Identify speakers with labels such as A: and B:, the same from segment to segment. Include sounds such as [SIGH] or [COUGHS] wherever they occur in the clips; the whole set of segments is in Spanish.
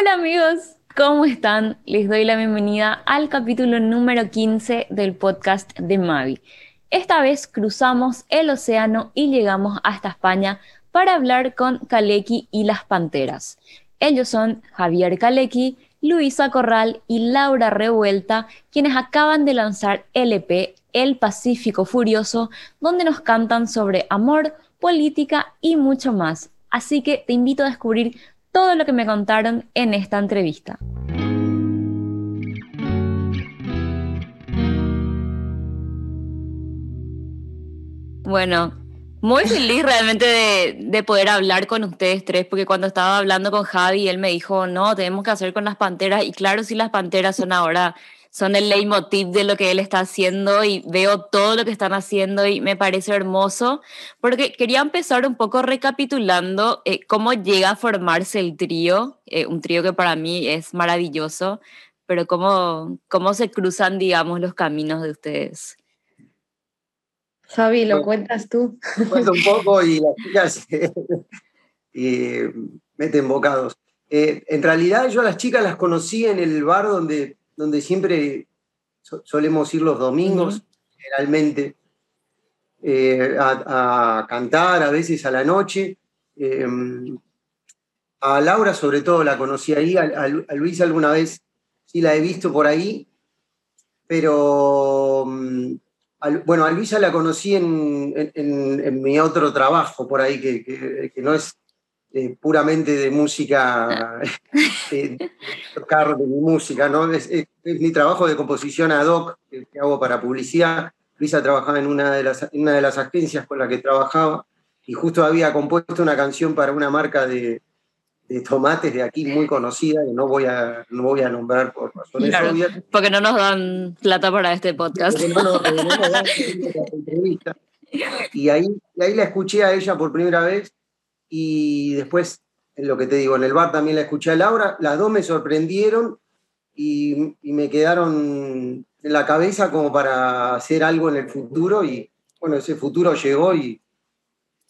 A: Hola amigos, ¿cómo están? Les doy la bienvenida al capítulo número 15 del podcast de Mavi. Esta vez cruzamos el océano y llegamos hasta España para hablar con Kaleki y las Panteras. Ellos son Javier Kaleki, Luisa Corral y Laura Revuelta, quienes acaban de lanzar LP El Pacífico Furioso, donde nos cantan sobre amor, política y mucho más. Así que te invito a descubrir todo lo que me contaron en esta entrevista. Bueno, muy feliz realmente de, poder hablar con ustedes tres, porque cuando estaba hablando con Javi, él me dijo, no, tenemos que hacer con las panteras, y claro, si las panteras son ahora son el leitmotiv de lo que él está haciendo y veo todo lo que están haciendo y me parece hermoso, porque quería empezar un poco recapitulando eh, cómo llega a formarse el trío, eh, un trío que para mí es maravilloso, pero cómo, cómo se cruzan, digamos, los caminos de ustedes.
B: Javi, ¿lo cuentas tú?
C: Cuento un poco y las chicas [LAUGHS] eh, meten bocados. en realidad yo a las chicas las conocí en el bar donde donde siempre solemos ir los domingos, generalmente, eh, a, cantar, a veces a la noche. Em, a Laura, sobre todo, la conocí ahí, a, Luisa alguna vez sí la he visto por ahí, pero mm, bueno, a Luisa la conocí en, mi otro trabajo por ahí, que no es eh, puramente de música, [LAUGHS] eh, tocar de mi música, ¿no? Es, mi trabajo de composición ad hoc que, hago para publicidad. Luisa trabajaba en una de, las, una de las agencias con la que trabajaba y justo había compuesto una canción para una marca de, tomates de aquí muy conocida que no voy a, no voy a nombrar por razones obvias.
A: Porque no nos dan plata para este podcast. [LAUGHS]
C: y ahí, y ahí la escuché a ella por primera vez y después, lo que te digo, en el bar también la escuché a Laura, las dos me sorprendieron y, me quedaron en la cabeza como para hacer algo en el futuro y bueno, ese futuro llegó y,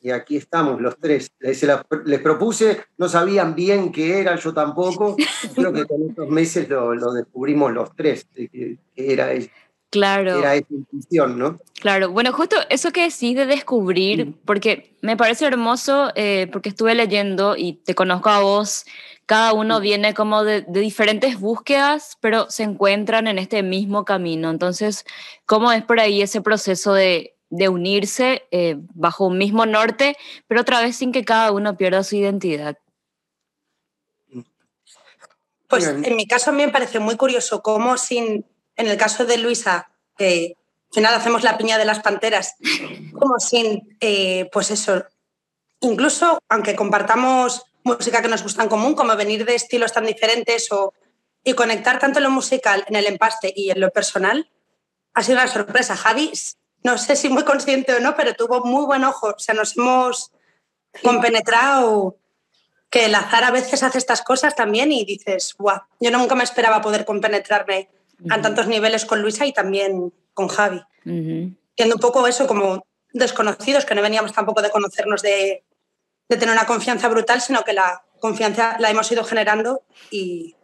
C: y aquí estamos los tres. Les, les, propuse, no sabían bien qué era, yo tampoco, creo que con estos meses lo, descubrimos los tres, que, era eso.
A: Claro.
C: Era esa ¿no?
A: Claro, bueno, justo eso que decís de descubrir, porque me parece hermoso, eh, porque estuve leyendo y te conozco a vos, cada uno viene como de, diferentes búsquedas, pero se encuentran en este mismo camino. Entonces, ¿cómo es por ahí ese proceso de, de unirse eh, bajo un mismo norte, pero otra vez sin que cada uno pierda su identidad?
D: Pues en mi caso a mí me parece muy curioso cómo sin en el caso de Luisa, que al final hacemos la piña de las panteras, como sin, eh, pues eso, incluso aunque compartamos música que nos gusta en común, como venir de estilos tan diferentes o, y conectar tanto en lo musical, en el empaste y en lo personal, ha sido una sorpresa. Javi, no sé si muy consciente o no, pero tuvo muy buen ojo. O sea, nos hemos compenetrado que el azar a veces hace estas cosas también y dices, guau, yo nunca me esperaba poder compenetrarme a tantos niveles con Luisa y también con Javi. Siendo un poco eso como desconocidos, que no veníamos tampoco de conocernos de, de, tener una confianza brutal, sino que la confianza la hemos ido generando y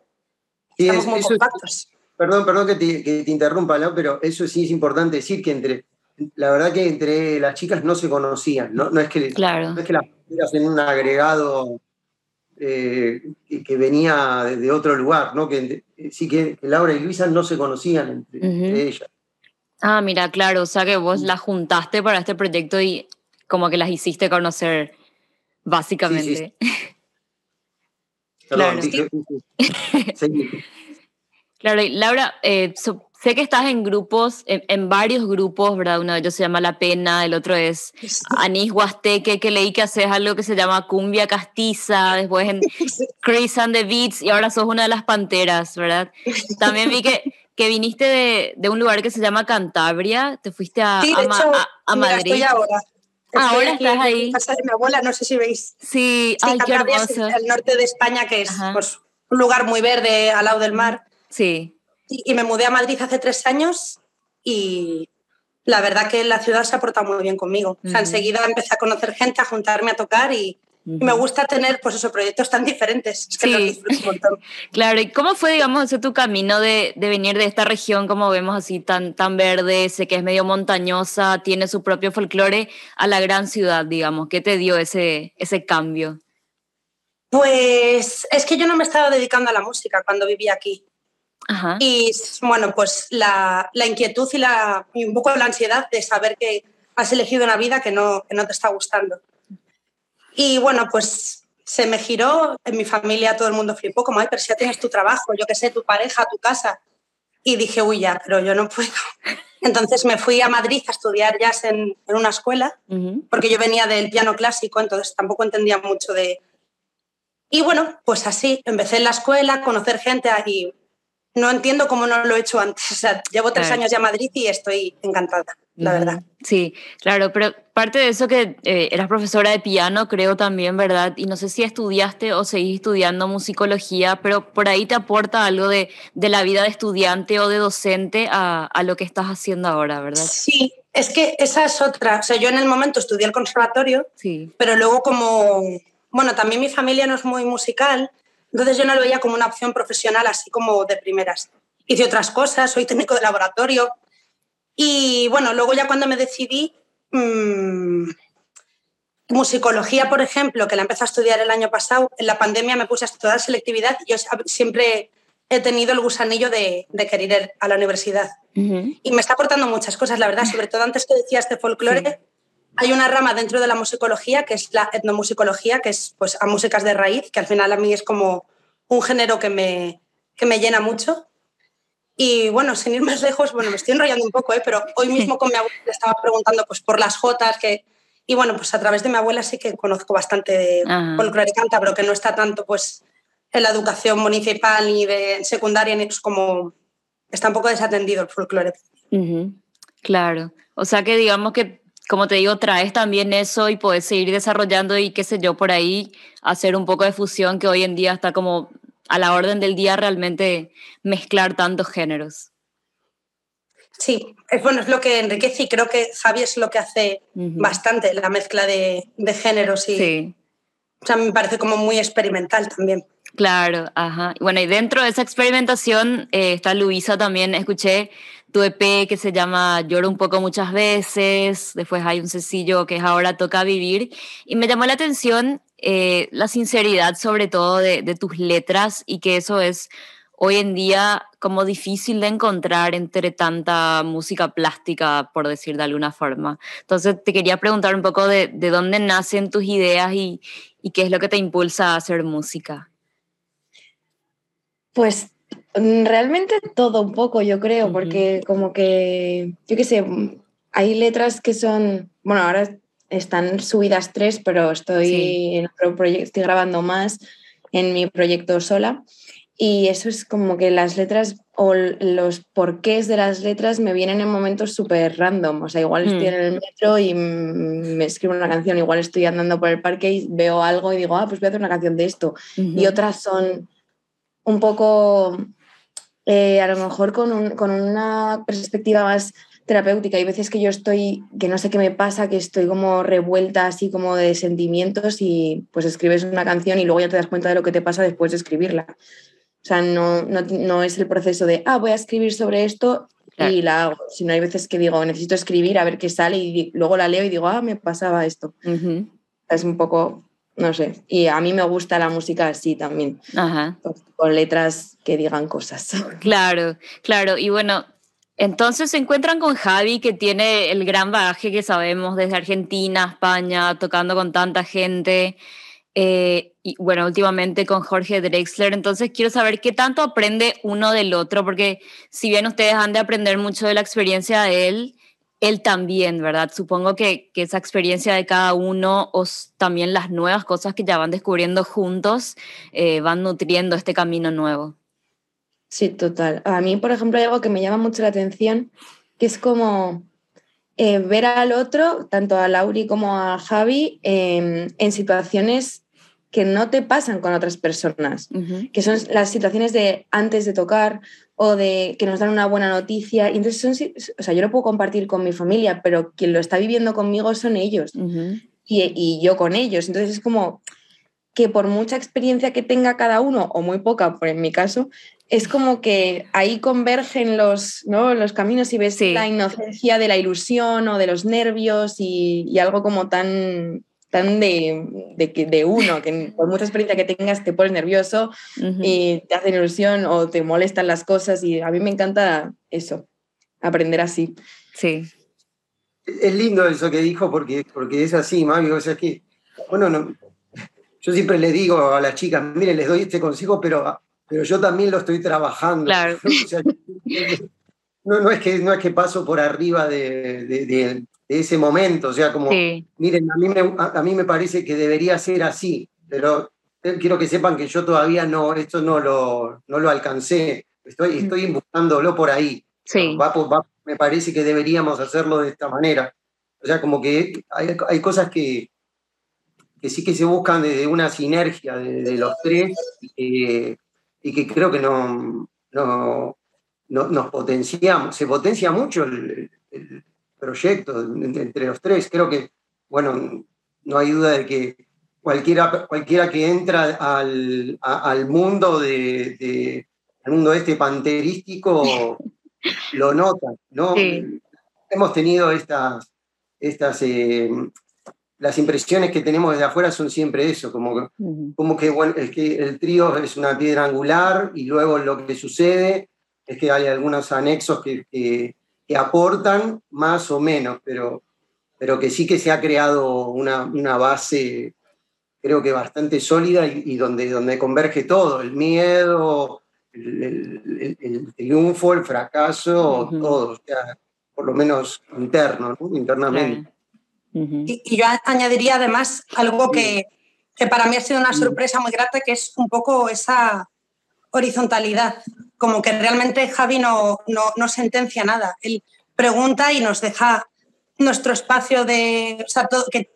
D: estamos muy compactos.
C: Perdón, perdón que te, que te interrumpa, ¿no? pero eso sí es importante decir que entre, la verdad que entre las chicas no se conocían, no, no es que,
A: claro.
C: no es que las en un agregado eh, que, venía de, otro lugar, ¿no? Que, sí que, Laura y Luisa no se conocían entre, ellas.
A: Ah, mira, claro, o sea que vos las juntaste para este proyecto y como que las hiciste conocer, básicamente.
C: claro.
A: claro, y Laura, eh, sé que estás en grupos, en, varios grupos, ¿verdad? Uno de ellos se llama La Pena, el otro es [LAUGHS] Anís Huasteque, que leí que haces algo que se llama Cumbia Castiza, después en [LAUGHS] Chris and the Beats, y ahora sos una de las Panteras, ¿verdad? También vi que, que viniste de, de un lugar que se llama Cantabria, te fuiste a, a, Madrid.
D: Estoy ahora.
A: ahora estás ahí.
D: Casa de mi abuela, no sé si veis.
A: Sí, ay, qué hermoso.
D: Es el norte de España, que es pues, un lugar muy verde al lado del mar.
A: Sí.
D: Y, me mudé a Madrid hace tres años y la verdad que la ciudad se ha portado muy bien conmigo. O sea, enseguida empecé a conocer gente, a juntarme a tocar y, Y me gusta tener, pues esos proyectos tan diferentes. Es que sí. un [LAUGHS] montón.
A: claro, ¿y cómo fue, digamos, ese tu camino de, de, venir de esta región, como vemos así, tan, tan verde, sé que es medio montañosa, tiene su propio folclore, a la gran ciudad, digamos? ¿Qué te dio ese, ese cambio?
D: Pues es que yo no me estaba dedicando a la música cuando vivía aquí. Ajá. Y bueno, pues la, la inquietud y, la, y un poco la ansiedad de saber que has elegido una vida que no, que no te está gustando. Y bueno, pues se me giró, en mi familia todo el mundo flipó, como, ay, pero si ya tienes tu trabajo, yo qué sé, tu pareja, tu casa. Y dije, uy, ya, pero yo no puedo. [LAUGHS] Entonces me fui a Madrid a estudiar jazz en, en una escuela, porque yo venía del piano clásico, entonces tampoco entendía mucho de... Y bueno, pues así, empecé en la escuela, a conocer gente y no entiendo cómo no lo he hecho antes. O sea, llevo tres años ya a Madrid y estoy encantada la verdad.
A: Sí, claro, pero parte de eso que eh, eras profesora de piano, creo también, ¿verdad? Y no sé si estudiaste o seguís estudiando musicología, pero por ahí te aporta algo de, de la vida de estudiante o de docente a, a, lo que estás haciendo ahora, ¿verdad?
D: Sí, es que esa es otra. O sea, yo en el momento estudié el conservatorio, sí. pero luego como, bueno, también mi familia no es muy musical, entonces yo no lo veía como una opción profesional así como de primeras. Hice otras cosas, soy técnico de laboratorio, y bueno, luego ya cuando me decidí, mmm, musicología, por ejemplo, que la empecé a estudiar el año pasado, en la pandemia me puse a estudiar selectividad y yo siempre he tenido el gusanillo de, de querer ir a la universidad. Y me está aportando muchas cosas, la verdad, sobre todo antes que decías de folclore. Hay una rama dentro de la musicología que es la etnomusicología, que es pues, a músicas de raíz, que al final a mí es como un género que me, que me llena mucho. Y bueno, sin ir más lejos, bueno, me estoy enrollando un poco, ¿eh? pero hoy mismo [LAUGHS] con mi abuela le estaba preguntando pues, por las jotas, que, y bueno, pues a través de mi abuela sí que conozco bastante de folclore pero que no está tanto pues en la educación municipal ni de secundaria, ni pues como está un poco desatendido el folclore.
A: Claro, o sea que digamos que, como te digo, traes también eso y puedes seguir desarrollando y qué sé yo, por ahí hacer un poco de fusión que hoy en día está como a la orden del día realmente mezclar tantos géneros.
D: Sí, es bueno, es lo que enriquece y creo que Javi es lo que hace bastante, la mezcla de, géneros y sí. o sea, me parece como muy experimental también.
A: Claro, ajá. Bueno, y dentro de esa experimentación eh, está Luisa también, escuché tu EP que se llama Lloro un poco muchas veces, después hay un sencillo que es Ahora toca vivir, y me llamó la atención eh, la sinceridad sobre todo de, tus letras y que eso es hoy en día como difícil de encontrar entre tanta música plástica, por decir de alguna forma. Entonces te quería preguntar un poco de, dónde nacen tus ideas y, qué es lo que te impulsa a hacer música.
B: Pues realmente todo un poco, yo creo, porque como que, yo qué sé, hay letras que son, bueno, ahora están subidas tres, pero estoy en otro proyecto, estoy grabando más en mi proyecto sola. Y eso es como que las letras o los porqués de las letras me vienen en momentos súper random. O sea, igual estoy mm. en el metro y me escribo una canción, igual estoy andando por el parque y veo algo y digo, ah, pues voy a hacer una canción de esto. Y otras son un poco, eh, a lo mejor con, con una perspectiva más terapéutica. Hay veces que yo estoy, que no sé qué me pasa, que estoy como revuelta así como de sentimientos y pues escribes una canción y luego ya te das cuenta de lo que te pasa después de escribirla. O sea, no, no, es el proceso de, ah, voy a escribir sobre esto y la hago, sino hay veces que digo, necesito escribir a ver qué sale y luego la leo y digo, ah, me pasaba esto. Es un poco, no sé, y a mí me gusta la música así también, con letras que digan cosas. [LAUGHS]
A: Claro, claro, y bueno, entonces se encuentran con Javi, que tiene el gran bagaje que sabemos desde Argentina, España, tocando con tanta gente. Eh, y bueno, últimamente con Jorge Drexler. Entonces quiero saber qué tanto aprende uno del otro, porque si bien ustedes han de aprender mucho de la experiencia de él, él también, ¿verdad? Supongo que, esa experiencia de cada uno, o también las nuevas cosas que ya van descubriendo juntos, eh, van nutriendo este camino nuevo.
B: Sí, total. A mí, por ejemplo, hay algo que me llama mucho la atención, que es como eh, ver al otro, tanto a Lauri como a Javi, em, en situaciones que no te pasan con otras personas, que son las situaciones de antes de tocar o de que nos dan una buena noticia. entonces, son, o sea, yo lo puedo compartir con mi familia, pero quien lo está viviendo conmigo son ellos. y, yo con ellos. Entonces es como que por mucha experiencia que tenga cada uno, o muy poca, por en mi caso, es como que ahí convergen los, ¿no? los caminos y ves la inocencia de la ilusión o de los nervios y, algo como tan, tan de, de, de, uno, que por mucha experiencia que tengas te pones nervioso y te hacen ilusión o te molestan las cosas y a mí me encanta eso, aprender así.
A: Sí.
C: Es lindo eso que dijo porque, porque es así, mami, o sea que, bueno, no, yo siempre le digo a las chicas, miren, les doy este consejo, pero pero yo también lo estoy trabajando. [LAUGHS] ¿no? no, es que, no es que paso por arriba de, ese momento, o sea, como, miren, a mí, me, a, mí me parece que debería ser así, pero quiero que sepan que yo todavía no, esto no lo, no lo alcancé, estoy, estoy buscándolo por ahí.
A: Sí.
C: me parece que deberíamos hacerlo de esta manera. O sea, como que hay, hay cosas que, que sí que se buscan desde una sinergia de, los tres. Eh, y que creo que no, no, nos potenciamos, se potencia mucho el, proyecto entre los tres. Creo que, bueno, no hay duda de que cualquiera, cualquiera que entra al, al mundo de, mundo este panterístico [LAUGHS] lo nota, ¿no? Hemos tenido estas, estas eh, las impresiones que tenemos desde afuera son siempre eso, como, como que, bueno, es que el trío es una piedra angular y luego lo que sucede es que hay algunos anexos que, que, aportan más o menos, pero, pero que sí que se ha creado una, una base, creo que bastante sólida y, donde, donde converge todo, el miedo, el, el, triunfo, el fracaso, todo, o sea, por lo menos interno, internamente.
D: y, yo añadiría además algo que, que, para mí ha sido una sorpresa muy grata, que es un poco esa horizontalidad, como que realmente Javi no, no, no sentencia nada, él pregunta y nos deja nuestro espacio de, o sea, todo, que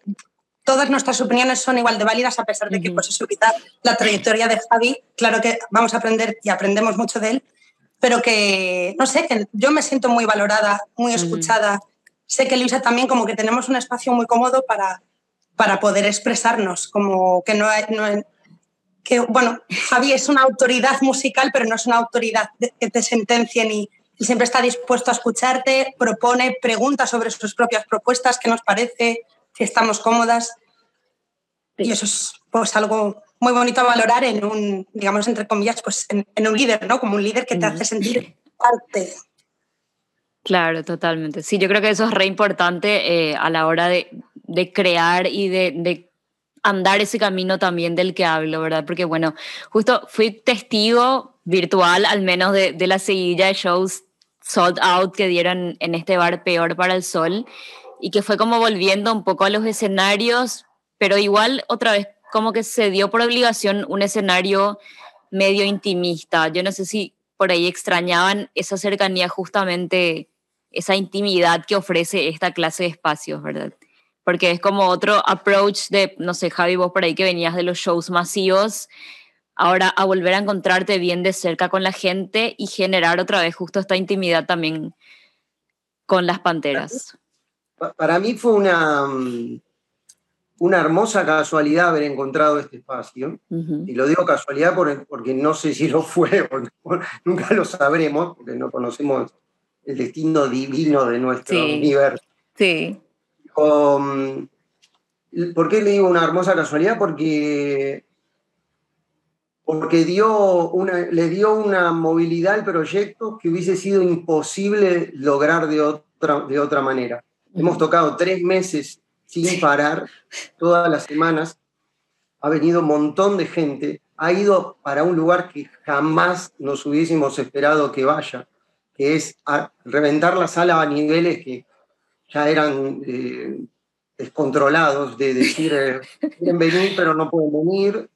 D: todas nuestras opiniones son igual de válidas a pesar de que, pues eso, quizá la trayectoria de Javi, claro que vamos a aprender y aprendemos mucho de él, pero que, no sé, que yo me siento muy valorada, muy escuchada, sé que Luisa también como que tenemos un espacio muy cómodo para, para poder expresarnos, como que no hay, que, bueno, Javi es una autoridad musical, pero no es una autoridad que te sentencie ni siempre está dispuesto a escucharte, propone, pregunta sobre sus propias propuestas, qué nos parece, si estamos cómodas. Y eso es pues algo muy bonito a valorar en un, digamos, entre comillas, pues en, en un líder, ¿no? Como un líder que te hace sentir parte
A: Claro, totalmente. Sí, yo creo que eso es re importante eh, a la hora de, de crear y de, de, andar ese camino también del que hablo, ¿verdad? Porque bueno, justo fui testigo virtual al menos de, de la seguidilla de shows sold out que dieron en este bar Peor para el Sol y que fue como volviendo un poco a los escenarios, pero igual otra vez como que se dio por obligación un escenario medio intimista. Yo no sé si por ahí extrañaban esa cercanía justamente esa intimidad que ofrece esta clase de espacios, ¿verdad? Porque es como otro approach de, no sé, Javi, vos por ahí que venías de los shows masivos, ahora a volver a encontrarte bien de cerca con la gente y generar otra vez justo esta intimidad también con las panteras.
C: Para mí fue una, una hermosa casualidad haber encontrado este espacio. Y lo digo casualidad porque no sé si lo fue [LAUGHS] o nunca lo sabremos, porque no conocemos el destino divino de nuestro universo.
A: Sí.
C: ¿Por qué le digo una hermosa casualidad? Porque, porque dio una, le dio una movilidad al proyecto que hubiese sido imposible lograr de otra, de otra manera. Hemos tocado tres meses sin parar, todas las semanas. Ha venido un montón de gente. Ha ido para un lugar que jamás nos hubiésemos esperado que vaya que es reventar la sala a niveles que ya eran eh, descontrolados, de decir, eh, quieren venir pero no pueden venir.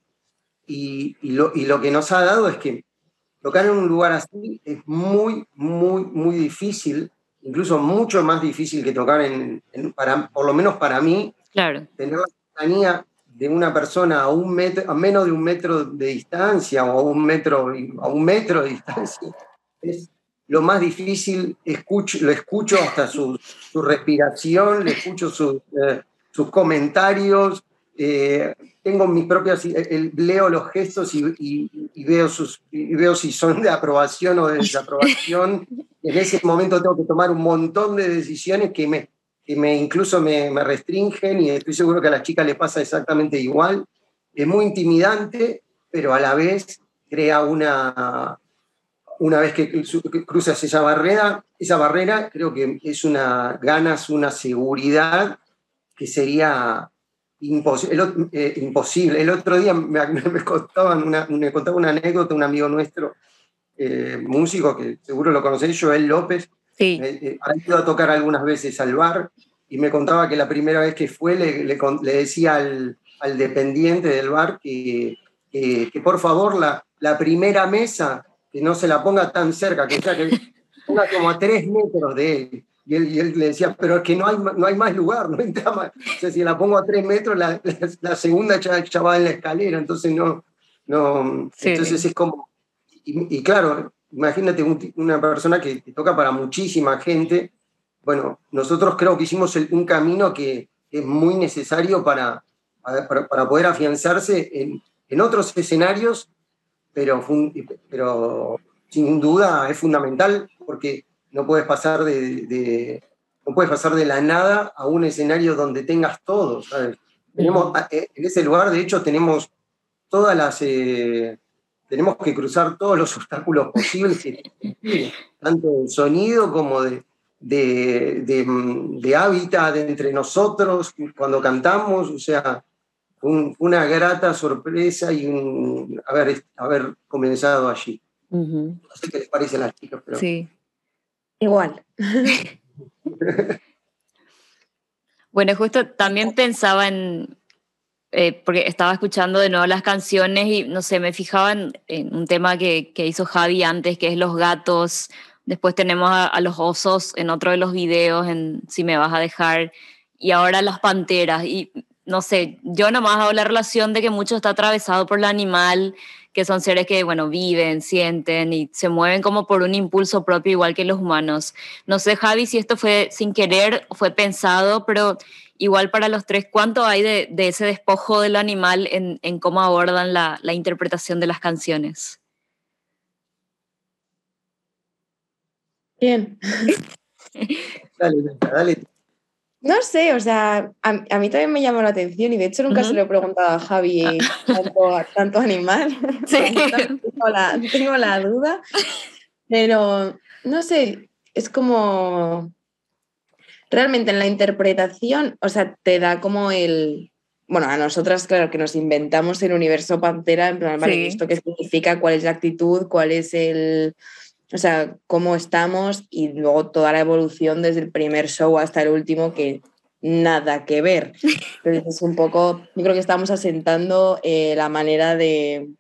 C: Y, lo, y, lo, que nos ha dado es que tocar en un lugar así es muy, muy, muy difícil, incluso mucho más difícil que tocar en, para, por lo menos para mí,
A: claro.
C: tener la cercanía de una persona a, un metro, a menos de un metro de distancia o a un metro, a un metro de distancia es lo más difícil, lo escucho hasta su, respiración, le escucho eh, sus comentarios, eh, tengo mis propias, eh, leo los gestos y, veo sus, veo si son de aprobación o de desaprobación. en ese momento tengo que tomar un montón de decisiones que me, que me incluso me, restringen y estoy seguro que a las chicas les pasa exactamente igual. Es muy intimidante, pero a la vez crea una, una vez que cruzas esa barrera, esa barrera creo que es una ganas, una seguridad que sería imposible. El, eh, imposible. el otro día me, [LAUGHS] me, contaban una, me contaba una anécdota un amigo nuestro, eh, músico, que seguro lo conocéis, Joel López,
A: sí.
C: Eh, ha ido a tocar algunas veces al bar y me contaba que la primera vez que fue le, le, decía al, al, dependiente del bar que, que, que por favor la, la primera mesa que no se la ponga tan cerca, que sea que ponga como a tres metros de él. Y él, le decía, pero es que no hay, no hay más lugar, no entra más. O sea, si la pongo a tres metros, la, la, segunda ya, va en la escalera, entonces no. no Entonces es como. Y, claro, imagínate una persona que, toca para muchísima gente. Bueno, nosotros creo que hicimos un camino que es muy necesario para, para, para poder afianzarse en, en otros escenarios pero, pero sin duda es fundamental porque no puedes pasar de, no puedes pasar de la nada a un escenario donde tengas todo, Tenemos, eh, en ese lugar, de hecho, tenemos todas las... Eh, tenemos que cruzar todos los obstáculos posibles, tanto de sonido como de, de, de, de hábitat entre nosotros cuando cantamos, o sea, una grata sorpresa y un haber, haber comenzado allí. No sé qué les parece a las chicas, pero...
A: Sí.
B: Igual. [LAUGHS]
A: bueno, justo también pensaba en, eh, porque estaba escuchando de nuevo las canciones y no sé, me fijaba en, un tema que, que, hizo Javi antes, que es los gatos. Después tenemos a, a, los osos en otro de los videos, en Si me vas a dejar. Y ahora las panteras. Y no sé, yo nomás hago la relación de que mucho está atravesado por el animal, que son seres que, bueno, viven, sienten y se mueven como por un impulso propio, igual que los humanos. No sé, Javi, si esto fue sin querer fue pensado, pero igual para los tres, ¿cuánto hay de, ese despojo del animal en, cómo abordan la, la, interpretación de las canciones?
B: Bien. [LAUGHS]
C: dale, dale.
B: No sé, o sea, a, mí también me llamó la atención y de hecho nunca se lo he preguntado a Javi ah. tanto, animal. [LAUGHS] Sí. tengo, la, tengo la duda, pero no sé, es como realmente en la interpretación, o sea, te da como el, bueno, a nosotras, claro, que nos inventamos el universo Pantera, en plan, vale, ¿esto qué significa? ¿Cuál es la actitud? ¿Cuál es el, o sea, cómo estamos y luego toda la evolución desde el primer show hasta el último que nada que ver. [LAUGHS] Entonces es un poco, yo creo que estamos asentando eh, la manera de,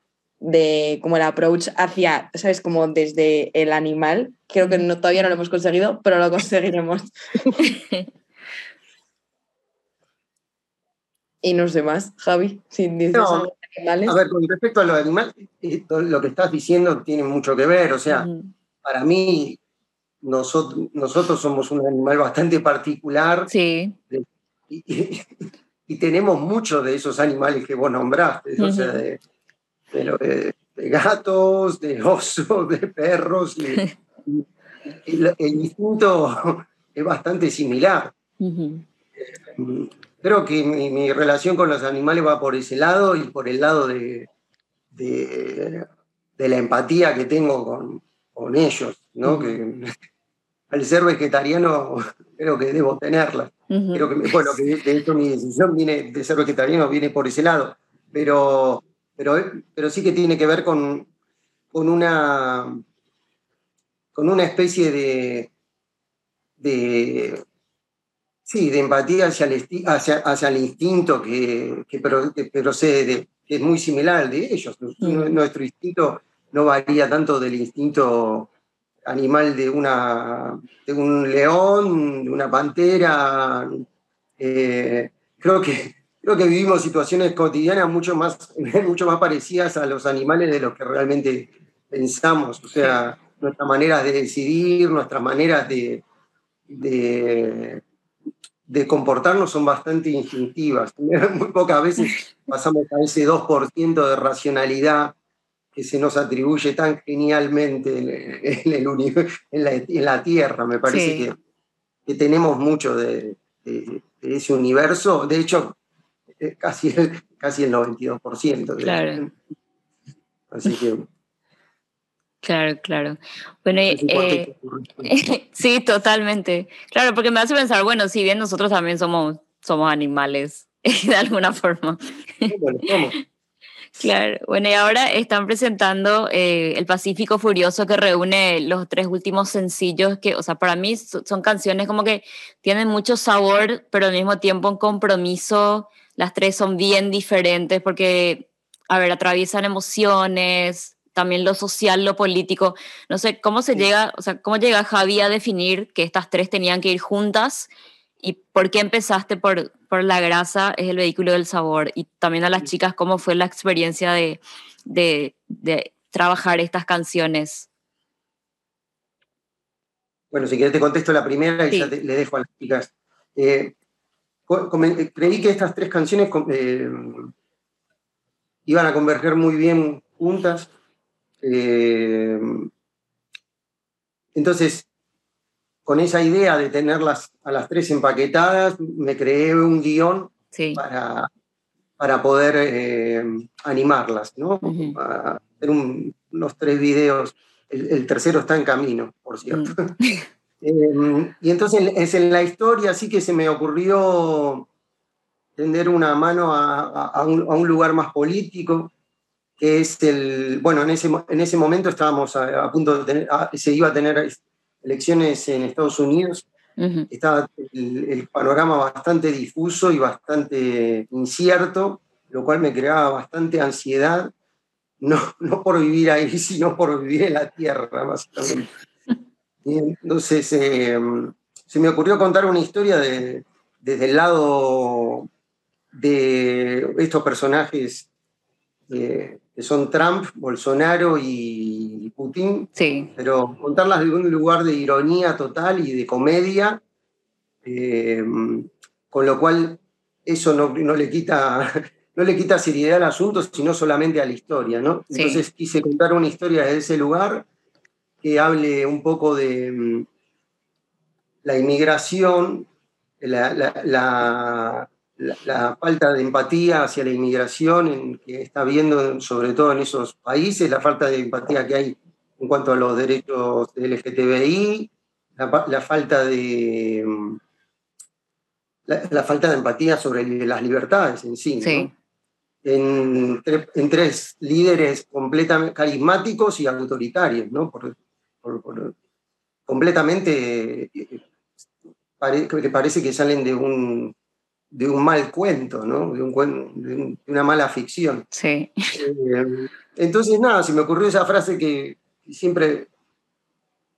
B: de, como el approach hacia, ¿sabes? Como desde el animal. Creo que no, todavía no lo hemos conseguido, pero lo conseguiremos. [LAUGHS] y no sé más, Javi, sin
C: no, A ver, con respecto a los animales, lo que estás diciendo tiene mucho que ver, o sea, para mí, nosotros, nosotros somos un animal bastante particular.
A: Sí.
C: y, tenemos muchos de esos animales que vos nombraste, o sea, de, gatos, de osos, de perros. Y, el, instinto es bastante similar. Creo que mi, relación con los animales va por ese lado y por el lado de, de, de la empatía que tengo con, con ellos, ¿no? que, [LAUGHS] al ser vegetariano [LAUGHS] creo que debo tenerla. creo que, bueno, que de hecho mi decisión viene de ser vegetariano viene por ese lado, pero, pero, pero sí que tiene que ver con, con, una, con una especie de, de, sí, de empatía hacia el, hacia, hacia el instinto que, que, procede, que es muy similar al de ellos. Nuestro instinto no varía tanto del instinto animal de, una, de un león, de una pantera. Eh, creo, que, creo que vivimos situaciones cotidianas mucho más, [LAUGHS] mucho más parecidas a los animales de lo que realmente pensamos. O sea, nuestras maneras de decidir, nuestras maneras de, de, de comportarnos son bastante instintivas. [LAUGHS] Muy pocas veces pasamos a ese 2% de racionalidad que se nos atribuye tan genialmente en, el en, la, Tierra. Me parece que, que, tenemos mucho de, ese universo. De hecho, eh, casi el, casi el 92%.
A: Claro. Así que Claro, claro. Bueno, eh, [LAUGHS] sí, totalmente. Claro, porque me hace pensar, bueno, si bien nosotros también somos, somos animales, [LAUGHS] de alguna forma. Claro, bueno, y ahora están presentando eh, El Pacífico Furioso que reúne los tres últimos sencillos que, o sea, para mí son canciones como que tienen mucho sabor, pero al mismo tiempo un compromiso. Las tres son bien diferentes porque, a ver, atraviesan emociones, también lo social, lo político. No sé, ¿cómo se llega, o sea, cómo llega Javi a definir que estas tres tenían que ir juntas? ¿Y por qué empezaste por, por la grasa? Es el vehículo del sabor. Y también a las chicas, ¿cómo fue la experiencia de, de, trabajar estas canciones?
C: Bueno, si quieres te contesto la primera y ya le dejo a las chicas. Eh, creí que estas tres canciones eh, iban a converger muy bien juntas eh, entonces, con esa idea de tenerlas a las tres empaquetadas, me creé un guion para, para poder eh, animarlas, ¿no? hacer unos tres videos. El, tercero está en camino, por cierto. Mm. [LAUGHS] [LAUGHS] Eh, y entonces es en la historia así que se me ocurrió tender una mano a un, lugar más político, que es el, bueno, en ese, en ese momento estábamos a, punto de tener, se iba a tener elecciones en Estados Unidos, estaba el, panorama bastante difuso y bastante incierto, lo cual me creaba bastante ansiedad, no, no por vivir ahí, [LAUGHS] sino por vivir en la tierra, básicamente. Y entonces eh, se me ocurrió contar una historia de, desde el lado de estos personajes eh, que son Trump, Bolsonaro y Putin,
A: sí.
C: pero contarlas de un lugar de ironía total y de comedia, eh, con lo cual eso no, no, le quita, [LAUGHS] no le quita seriedad al asunto, sino solamente a la historia. ¿no? Entonces quise contar una historia de ese lugar que hable un poco de mm, la inmigración, la la, falta de empatía hacia la inmigración en, que está habiendo, sobre todo en esos países, la falta de empatía que hay en cuanto a los derechos LGTBI, la, la falta de la, falta de empatía sobre las libertades en sí. En, en, tres líderes completamente carismáticos y autoritarios, ¿no? Por, completamente eh, que parece que salen de un de un mal cuento, ¿no? de, un, de, una mala ficción.
A: Sí.
C: Eh, entonces, nada, se me ocurrió esa frase que siempre,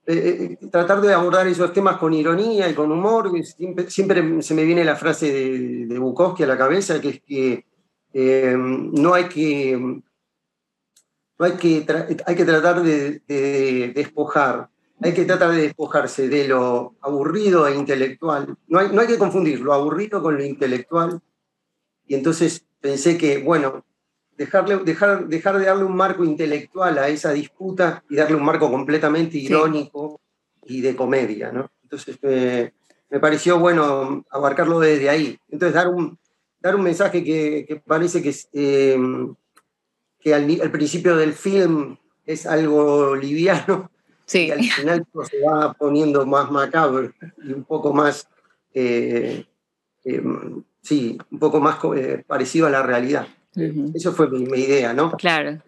C: eh, eh, tratar de abordar esos temas con ironía y con humor, siempre, siempre se me viene la frase de, de, Bukowski a la cabeza, que es que no hay que... No hay, que hay que tratar de, de despojar hay que tratar de despojarse de lo aburrido e intelectual. No hay, no hay que confundir lo aburrido con lo intelectual. Y entonces pensé que, bueno, dejarle, dejar, dejar de darle un marco intelectual a esa disputa y darle un marco completamente irónico y de comedia, ¿no? Entonces me pareció bueno abarcarlo desde ahí. Entonces dar un, dar un mensaje que, parece que, eh, que al, al principio del film es algo liviano,
A: Sí.
C: Y al final se va poniendo más macabro y un poco más, eh, eh, sí, un poco más eh, parecido a la realidad. Eso fue mi, idea, ¿no?
A: Claro.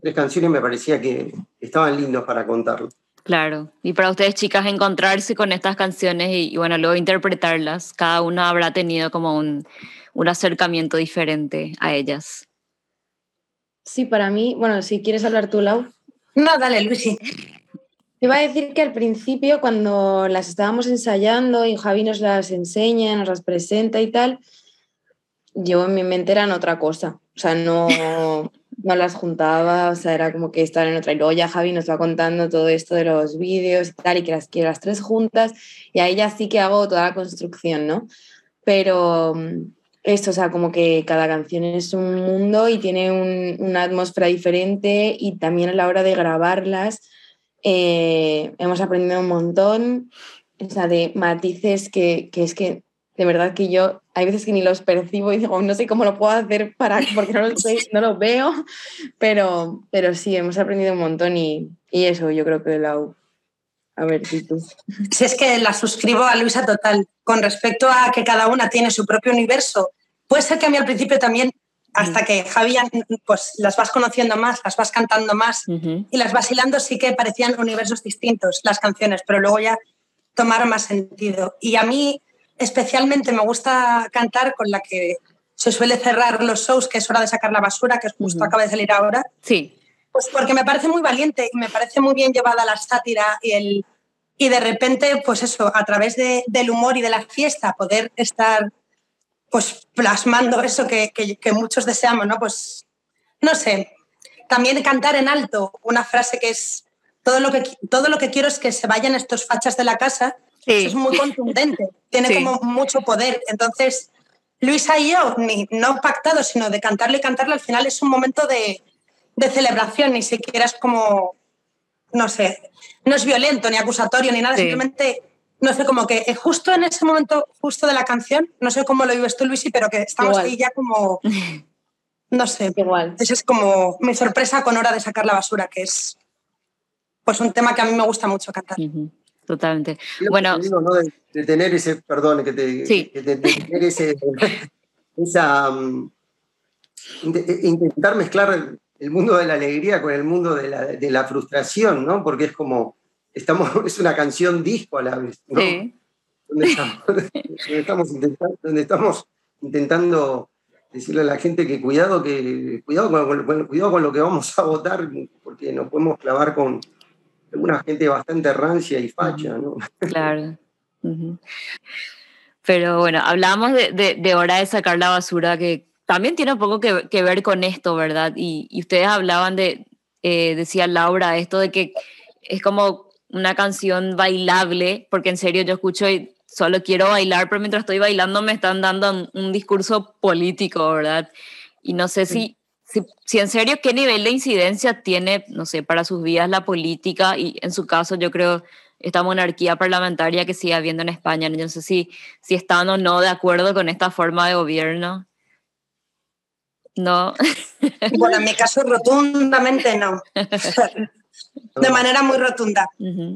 C: Tres canciones me parecía que estaban lindos para contarlo.
A: Claro. Y para ustedes, chicas, encontrarse con estas canciones y, bueno, luego interpretarlas, cada una habrá tenido como un, un acercamiento diferente a ellas.
B: Sí, para mí, bueno, si quieres hablar tú, Lau.
D: No, dale, Luisi.
B: Te iba a decir que al principio, cuando las estábamos ensayando y Javi nos las enseña, nos las presenta y tal, yo en mi mente eran otra cosa. O sea, no, [LAUGHS] no las juntaba, o sea, era como que estaban en otra. Y luego ya Javi nos va contando todo esto de los vídeos y tal, y que las quiero las tres juntas, y ahí ya sí que hago toda la construcción, ¿no? pero mm, esto, o sea, como que cada canción es un mundo y tiene una atmósfera diferente y también a la hora de grabarlas eh, hemos aprendido un montón, o sea, de matices que, que, es que de verdad que yo hay veces que ni los percibo y digo, no sé cómo lo puedo hacer para, [LAUGHS] porque no los, no los veo, pero, pero sí, hemos aprendido un montón y, y eso yo creo que la a ver, si tú.
D: Si es que la suscribo a Luisa total. Con respecto a que cada una tiene su propio universo, puede ser que a mí al principio también, hasta que Javier, pues las vas conociendo más, las vas cantando más y las vas hilando, sí que parecían universos distintos las canciones, pero luego ya tomaron más sentido. Y a mí especialmente me gusta cantar con la que se suele cerrar los shows, que es hora de sacar la basura, que justo acaba de salir ahora.
A: Sí.
D: Pues porque me parece muy valiente y me parece muy bien llevada la sátira y el y de repente, pues eso, a través de, del humor y de la fiesta, poder estar pues plasmando eso que, que, muchos deseamos, ¿no? Pues, no sé, también cantar en alto una frase que es, todo lo que, todo lo que quiero es que se vayan estos fachas de la casa, es muy contundente, tiene como mucho poder. Entonces, Luisa y yo, ni, no pactado, sino de cantarle y cantarle, al final es un momento de, de celebración, ni siquiera es como, no sé, no es violento ni acusatorio ni nada, simplemente, no sé, como que justo en ese momento, justo de la canción, no sé cómo lo vives tú, Luisi, pero que estamos ahí ya como, no sé, igual. Esa es como mi sorpresa con hora de sacar la basura, que es pues un tema que a mí me gusta mucho cantar.
A: Totalmente. bueno,
C: de, tener ese, perdón, que te, de, tener ese, [LAUGHS] esa, um, intentar mezclar el mundo de la alegría con el mundo de la, de la, frustración, ¿no? Porque es como, estamos, [LAUGHS] es una canción disco a la vez, ¿no? Sí. Donde, estamos, [LAUGHS] intentando, intentando decirle a la gente que cuidado, que, cuidado, con, cuidado con lo que vamos a votar, porque nos podemos clavar con una gente bastante rancia y facha, ¿no? [LAUGHS]
A: Claro. Pero bueno, hablábamos de, de, de, hora de sacar la basura, que también tiene un poco que, ver con esto, ¿verdad? Y, ustedes hablaban de, eh, decía Laura, esto de que es como una canción bailable, porque en serio yo escucho y solo quiero bailar, pero mientras estoy bailando me están dando un, discurso político, ¿verdad? Y no sé si, si, si, en serio qué nivel de incidencia tiene, no sé, para sus vidas la política y en su caso yo creo esta monarquía parlamentaria que sigue habiendo en España. No sé si, si están o no de acuerdo con esta forma de gobierno. No.
D: Bueno, en mi caso rotundamente no. [LAUGHS] De manera muy rotunda.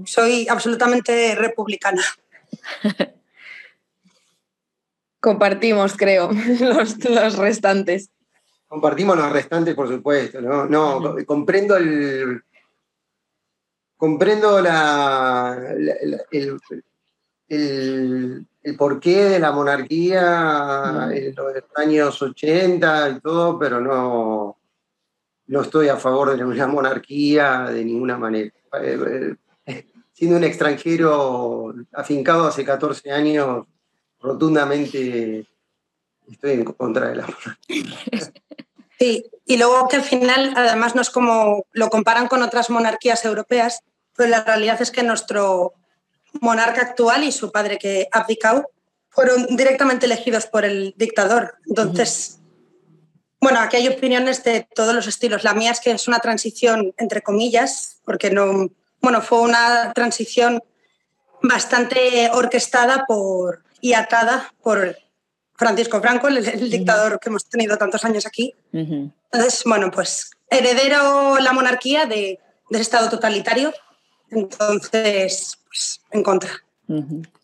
D: Soy absolutamente republicana. [LAUGHS]
B: Compartimos, creo, [LAUGHS] los, restantes.
C: Compartimos los restantes, por supuesto. No, no comprendo el. Comprendo la, el, el porqué de la monarquía en los años 80 y todo, pero no, no estoy a favor de una monarquía de ninguna manera. Eh, eh, siendo un extranjero afincado hace 14 años, rotundamente estoy en contra de la monarquía.
D: Sí, y luego que al final, además, no es como lo comparan con otras monarquías europeas, pero la realidad es que nuestro monarca actual y su padre que abdicado fueron directamente elegidos por el dictador. Entonces, bueno, aquí hay opiniones de todos los estilos. La mía es que es una transición entre comillas, porque no, bueno, fue una transición bastante orquestada por, y atada por Francisco Franco, el, dictador que hemos tenido tantos años aquí. Entonces, bueno, pues heredero la monarquía de, del Estado totalitario. Entonces, pues, en contra.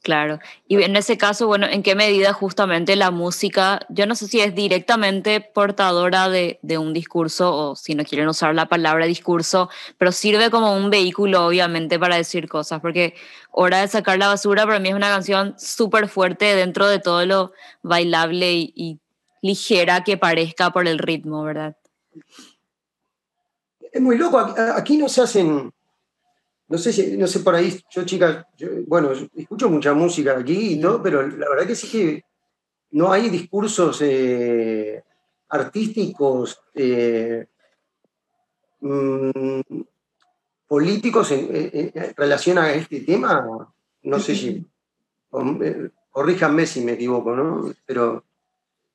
A: Claro. Y en ese caso, bueno, ¿en qué medida justamente la música, yo no sé si es directamente portadora de, un discurso o si no quieren usar la palabra discurso, pero sirve como un vehículo, obviamente, para decir cosas, porque Hora de sacar la basura para mí es una canción súper fuerte dentro de todo lo bailable y ligera que parezca por el ritmo, ¿verdad?
C: Es muy loco, aquí no se hacen no sé, si, no sé por ahí, yo chicas, bueno, escucho mucha música aquí y todo, pero la verdad que sí que no hay discursos eh, artísticos eh, mm, políticos en, relación a este tema. No sé si. Eh, corríjanme si me equivoco, ¿no? Pero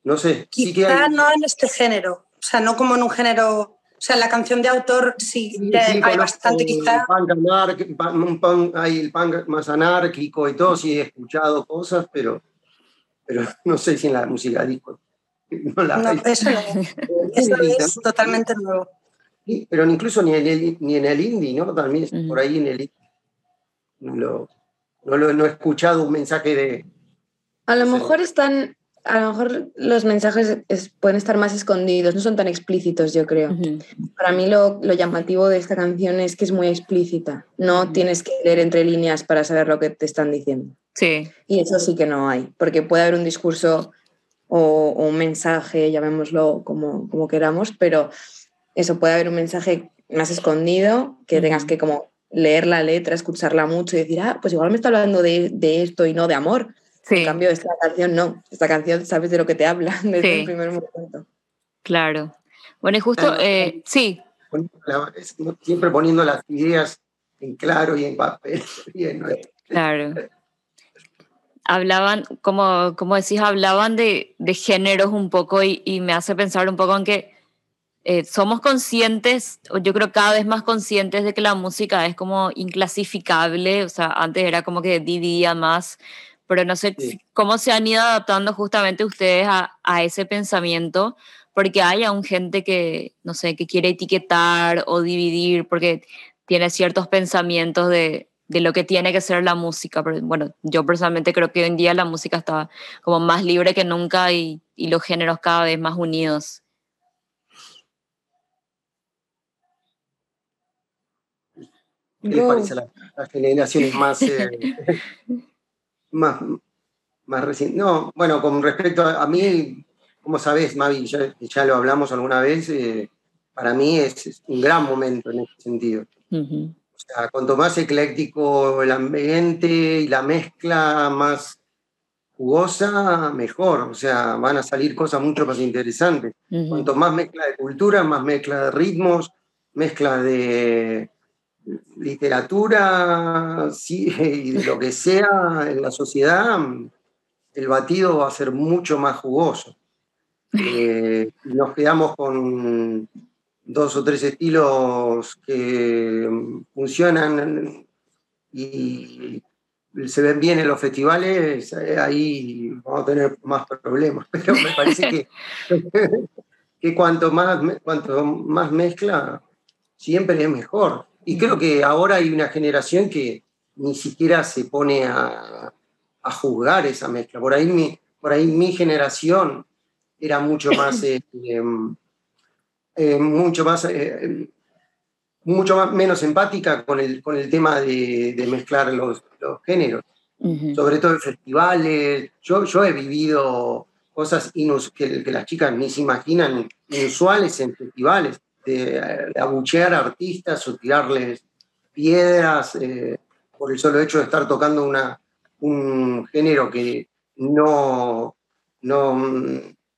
C: no sé.
D: Quizá no en este género, o sea, no como en un género, o sea, la canción de autor sí, hay bastante quizá.
C: hay el punk más anárquico y todo, sí he escuchado cosas, pero, pero [LAUGHS] no sé si en la música disco.
D: No, la eso, [LAUGHS] eso es totalmente nuevo.
C: pero incluso ni en, el, ni en el indie, ¿no? También por ahí en el indie. No, lo, no, lo, no he escuchado un mensaje de...
B: A lo mejor están a lo mejor los mensajes pueden estar más escondidos, no son tan explícitos, yo creo. Para mí lo, llamativo de esta canción es que es muy explícita. No tienes que leer entre líneas para saber lo que te están diciendo.
A: Sí.
B: Y eso sí que no hay, porque puede haber un discurso o, un mensaje, llamémoslo como, como queramos, pero eso puede haber un mensaje más escondido que tengas que como leer la letra, escucharla mucho y decir, ah, pues igual me está hablando de, de esto y no de amor en cambio, esta canción no. Esta canción sabes de lo que te habla [LAUGHS] desde el primer momento.
A: Claro. Bueno, y justo, eh, sí.
C: Siempre poniendo las ideas en claro y en papel. [LAUGHS]
A: claro. Hablaban, como, como decís, hablaban de, de géneros un poco y, y, me hace pensar un poco en que eh, somos conscientes, yo creo cada vez más conscientes de que la música es como inclasificable, o sea, antes era como que dividía más pero no sé cómo se han ido adaptando justamente ustedes a, a, ese pensamiento, porque hay aún gente que, no sé, que quiere etiquetar o dividir porque tiene ciertos pensamientos de, de lo que tiene que ser la música. Pero, bueno, yo personalmente creo que hoy en día la música está como más libre que nunca y, y los géneros cada vez más unidos.
C: ¿Qué les parece a las generaciones más eh, [LAUGHS] más, más reciente. No, bueno, con respecto a, mí, como sabes, Mavi, ya, ya, lo hablamos alguna vez, eh, para mí es, un gran momento en ese sentido. O sea, cuanto más ecléctico el ambiente y la mezcla más jugosa, mejor. O sea, van a salir cosas mucho más interesantes. Cuanto más mezcla de cultura, más mezcla de ritmos, mezcla de, literatura sí, y lo que sea en la sociedad, el batido va a ser mucho más jugoso. Eh, nos quedamos con dos o tres estilos que funcionan y se ven bien en los festivales, ahí vamos a tener más problemas. Pero me parece que, [LAUGHS] que cuanto, más, cuanto más mezcla, siempre es mejor. Y creo que ahora hay una generación que ni siquiera se pone a, a juzgar esa mezcla. Por ahí mi, por ahí mi generación era mucho [COUGHS] más, eh, em, eh, mucho más, eh, mucho más menos empática con el, con el tema de, de mezclar los, los géneros, sobre todo en festivales. Yo, yo he vivido cosas que, que, las chicas ni se imaginan inusuales en festivales de, abuchear artistas o tirarles piedras eh, por el solo hecho de estar tocando una, un género que no, no,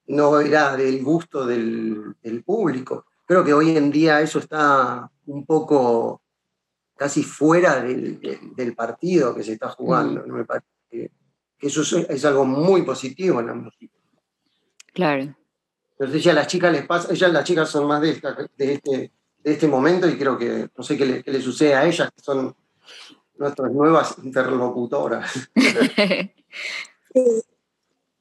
C: no era del gusto del, público. Creo que hoy en día eso está un poco casi fuera del, del, partido que se está jugando. Mm. Me parece que, eso es, algo muy positivo en la música.
A: Claro.
C: Entonces a las chicas les pasa, ellas las chicas son más de, este, de, este, momento y creo que no sé qué le, qué le, sucede a ellas, que son nuestras nuevas interlocutoras. [LAUGHS]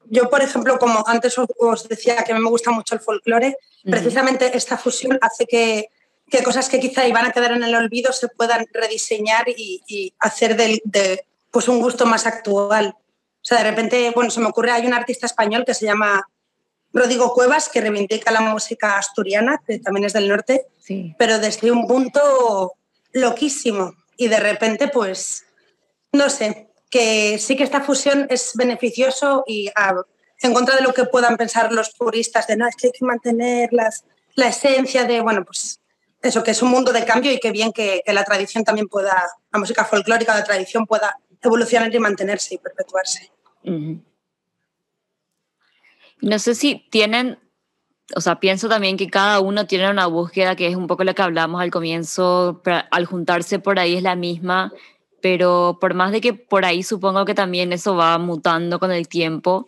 D: Yo, por ejemplo, como antes os decía que me gusta mucho el folclore, precisamente esta fusión hace que, que, cosas que quizá iban a quedar en el olvido se puedan rediseñar y, y hacer de, de, pues un gusto más actual. O sea, de repente, bueno, se me ocurre, hay un artista español que se llama Rodrigo Cuevas, que reivindica la música asturiana, que también es del norte, pero desde un punto loquísimo. Y de repente, pues, no sé, que sí que esta fusión es beneficioso y en contra de lo que puedan pensar los puristas de no, es que hay que mantener las, la esencia de, bueno, pues eso, que es un mundo de cambio y que bien que, la tradición también pueda, la música folclórica, la tradición pueda evolucionar y mantenerse y perpetuarse.
A: No sé si tienen, o sea, pienso también que cada uno tiene una búsqueda que es un poco lo que hablamos al comienzo, al juntarse por ahí es la misma, pero por más de que por ahí supongo que también eso va mutando con el tiempo,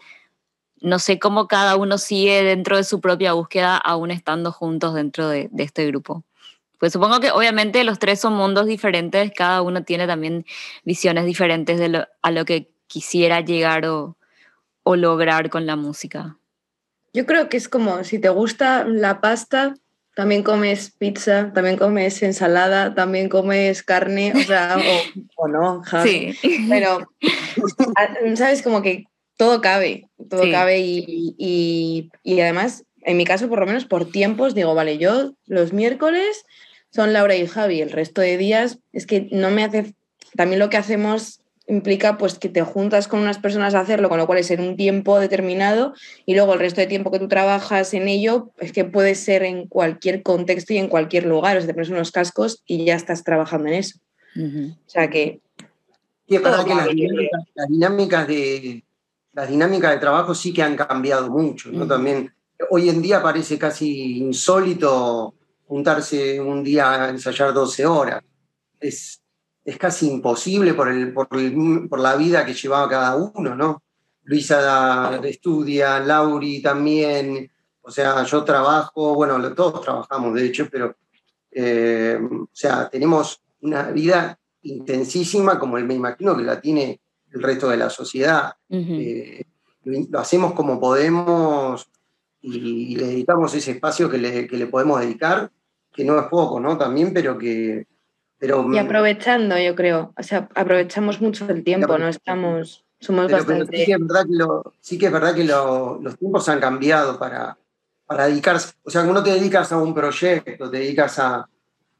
A: no sé cómo cada uno sigue dentro de su propia búsqueda aún estando juntos dentro de, este grupo. Pues supongo que obviamente los tres son mundos diferentes, cada uno tiene también visiones diferentes de a lo que quisiera llegar o, o lograr con la música.
B: Yo creo que es como si te gusta la pasta, también comes pizza, también comes ensalada, también comes carne, o sea, [LAUGHS] o, no, Sí. Pero, ¿sabes? Como que todo cabe, todo cabe y, además, en mi caso, por lo menos por tiempos, digo, vale, yo los miércoles son Laura y Javi, el resto de días es que no me hace, también lo que hacemos implica pues que te juntas con unas personas a hacerlo, con lo cual es en un tiempo determinado y luego el resto de tiempo que tú trabajas en ello es que puede ser en cualquier contexto y en cualquier lugar, o sea, te pones unos cascos y ya estás trabajando en eso. O sea que...
C: es verdad que las dinámicas, de, las dinámicas de trabajo sí que han cambiado mucho, ¿no? También hoy en día parece casi insólito juntarse un día a ensayar 12 horas. Es, es casi imposible por, el, por, la vida que llevaba cada uno, ¿no? Luisa estudia, Lauri también, o sea, yo trabajo, bueno, todos trabajamos de hecho, pero, eh, o sea, tenemos una vida intensísima como me imagino que la tiene el resto de la sociedad. Eh, lo hacemos como podemos y, le dedicamos ese espacio que le, que le, podemos dedicar, que no es poco, ¿no? También, pero que... Pero,
B: y aprovechando, yo creo, o sea, aprovechamos mucho el tiempo, no estamos... Somos bastante...
C: sí, que es verdad que, sí que es verdad que los tiempos han cambiado para, para dedicarse, o sea, no te dedicas a un proyecto, te dedicas a,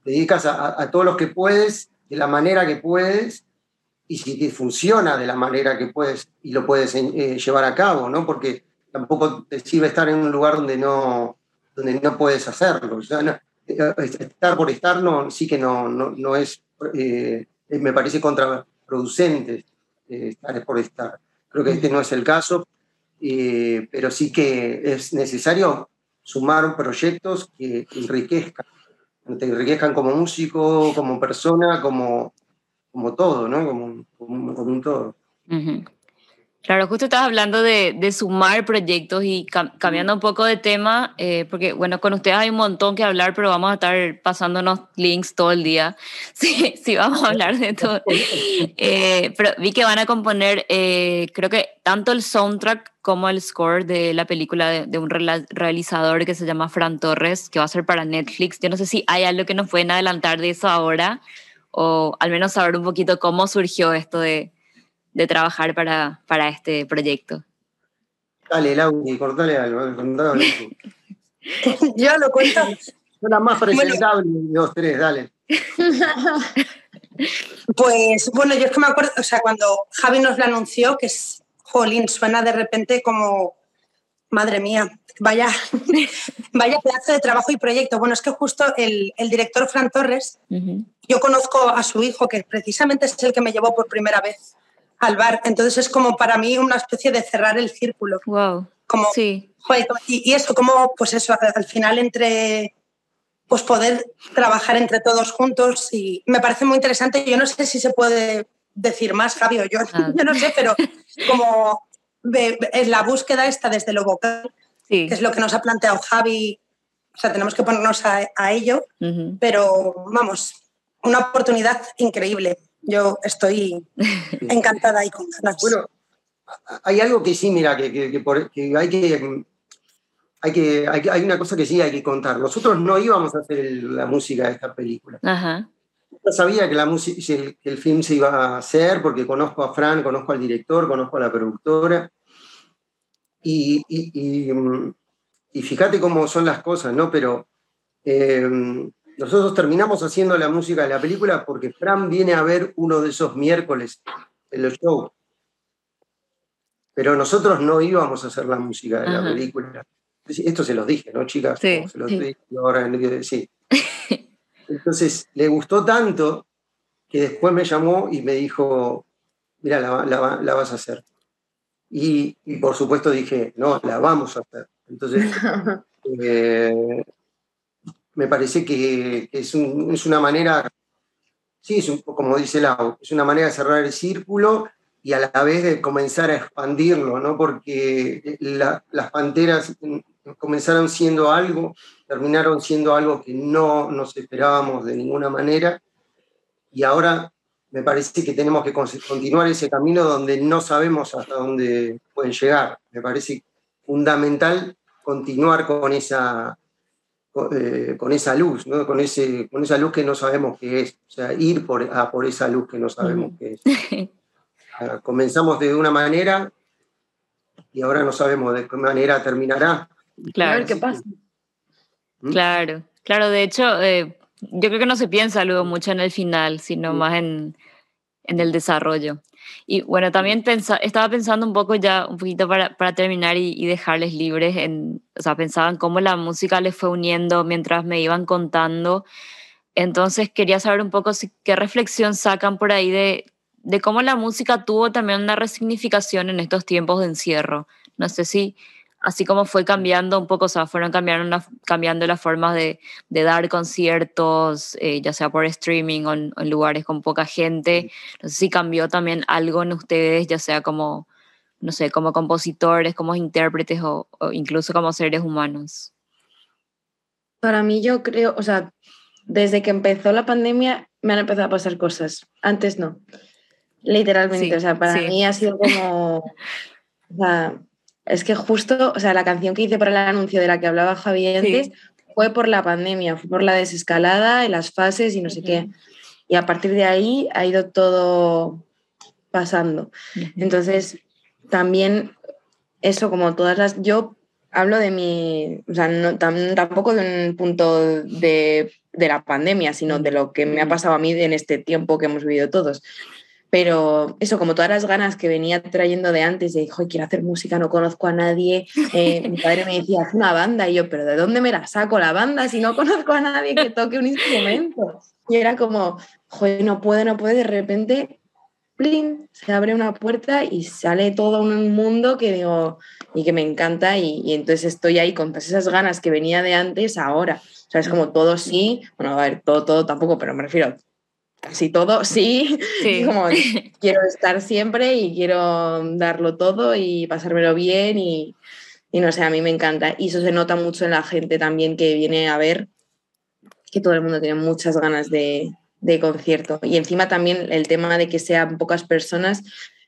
C: te dedicas a, a todos los que puedes, de la manera que puedes, y si te funciona de la manera que puedes y lo puedes eh, llevar a cabo, ¿no? Porque tampoco te sirve estar en un lugar donde no, donde no puedes hacerlo. Estar por estar no, sí que no, no, es, eh, me parece contraproducente estar por estar. Creo que este no es el caso, pero sí que es necesario sumar proyectos que enriquezcan, te enriquezcan como músico, como persona, como, como todo, ¿no? Como, como, un todo.
A: Claro, justo estabas hablando de, de sumar proyectos y cambiando un poco de tema, eh, porque bueno, con ustedes hay un montón que hablar, pero vamos a estar pasándonos links todo el día. [LAUGHS] Sí, sí vamos a hablar de todo. [LAUGHS] Eh, pero vi que van a componer, eh, creo que tanto el soundtrack como el score de la película de, de, un realizador que se llama Fran Torres, que va a ser para Netflix. Yo no sé si hay algo que nos pueden adelantar de eso ahora o al menos saber un poquito cómo surgió esto de, de trabajar para, para este proyecto.
C: Dale, Lauri, cortale algo.
D: Yo [LAUGHS] [LAUGHS] lo cuento.
C: Son las más presentables de los tres, dale. [LAUGHS]
D: Pues bueno, yo es que me acuerdo, o sea, cuando Javi nos lo anunció, que es, jolín, suena de repente como, madre mía, vaya, vaya pedazo de trabajo y proyecto. Bueno, es que justo el, director Fran Torres, yo conozco a su hijo, que precisamente es el que me llevó por primera vez al bar. Entonces es como para mí una especie de cerrar el círculo.
A: Wow.
D: Como,
A: sí.
D: y, eso, como, pues eso, al final entre pues poder trabajar entre todos juntos y me parece muy interesante. Yo no sé si se puede decir más, Javi, o yo, ah. [LAUGHS] yo no sé, pero como es la búsqueda esta desde lo vocal, que es lo que nos ha planteado Javi. O sea, tenemos que ponernos a, ello, pero vamos, una oportunidad increíble. Yo estoy encantada y con ganas.
C: Bueno, hay algo que sí, mira, que, hay que hay que, hay, una cosa que sí hay que contar. Nosotros no íbamos a hacer la música de esta película. Ajá. Yo sabía que, la música, el, el, film se iba a hacer porque conozco a Fran, conozco al director, conozco a la productora. Y, y, fíjate cómo son las cosas, ¿no? Pero eh, nosotros terminamos haciendo la música de la película porque Fran viene a ver uno de esos miércoles en los shows. Pero nosotros no íbamos a hacer la música de la película. Esto se los dije, ¿no, chicas?
A: Sí,
C: se los dije ahora en sí. [LAUGHS] Entonces, le gustó tanto que después me llamó y me dijo, mira, la vas a hacer. Y, por supuesto dije, no, la vamos a hacer. Entonces, [LAUGHS] eh, me parece que es, una manera sí, es un, como dice Lau, es una manera de cerrar el círculo y a la vez de comenzar a expandirlo, ¿no? Porque las panteras comenzaron siendo algo, terminaron siendo algo que no nos esperábamos de ninguna manera y ahora me parece que tenemos que continuar ese camino donde no sabemos hasta dónde pueden llegar. Me parece fundamental continuar con esa, eh, con, esa luz, con, ese, con esa luz que no sabemos qué es, o sea, ir por, a por esa luz que no sabemos qué es. [LAUGHS] Ah, comenzamos de una manera y ahora no sabemos de qué manera terminará.
A: Claro,
B: ¿qué pasa?
A: ¿Mm? Claro, claro, de hecho, eh, yo creo que no se piensa luego mucho en el final, sino más en, en el desarrollo. Y bueno, también estaba pensando un poco ya, un poquito para, para terminar y, dejarles libres, en, o sea, pensaba en cómo la música les fue uniendo mientras me iban contando. Entonces quería saber un poco si, qué reflexión sacan por ahí de, de cómo la música tuvo también una resignificación en estos tiempos de encierro. No sé si así como fue cambiando un poco, o sea, fueron cambiando, cambiando las formas de, de dar conciertos, eh, ya sea por streaming o en, lugares con poca gente. No sé si cambió también algo en ustedes, ya sea como, no sé, como compositores, como intérpretes o, incluso como seres humanos.
B: Para mí yo creo, o sea, desde que empezó la pandemia me han empezado a pasar cosas. Antes no. Literalmente, o sea, para mí ha sido como... [LAUGHS] O sea, es que justo, o sea, la canción que hice para el anuncio de la que hablaba Javi antes fue por la pandemia, fue por la desescalada y las fases y no sé qué. Y a partir de ahí ha ido todo pasando. Entonces, también eso, como todas las... Yo hablo de mi, o sea, no, tampoco de un punto de, de, la pandemia, sino de lo que me ha pasado a mí en este tiempo que hemos vivido todos. Pero eso, como todas las ganas que venía trayendo de antes, de, hijo, quiero hacer música, no conozco a nadie. Eh, mi [LAUGHS] padre me decía, haz una banda. Y yo, pero ¿de dónde me la saco la banda si no conozco a nadie que toque un instrumento? Y era como, joder, no puede, no puede. De repente, plin, se abre una puerta y sale todo un mundo que digo, y que me encanta. Y, y entonces estoy ahí con todas esas ganas que venía de antes ahora. O sea, es como todo sí, bueno, a ver, todo, todo tampoco, pero me refiero, casi todo, sí, [LAUGHS] como [LAUGHS] quiero estar siempre y quiero darlo todo y pasármelo bien y, no sé, a mí me encanta. Y eso se nota mucho en la gente también que viene a ver, que todo el mundo tiene muchas ganas de, concierto. Y encima también el tema de que sean pocas personas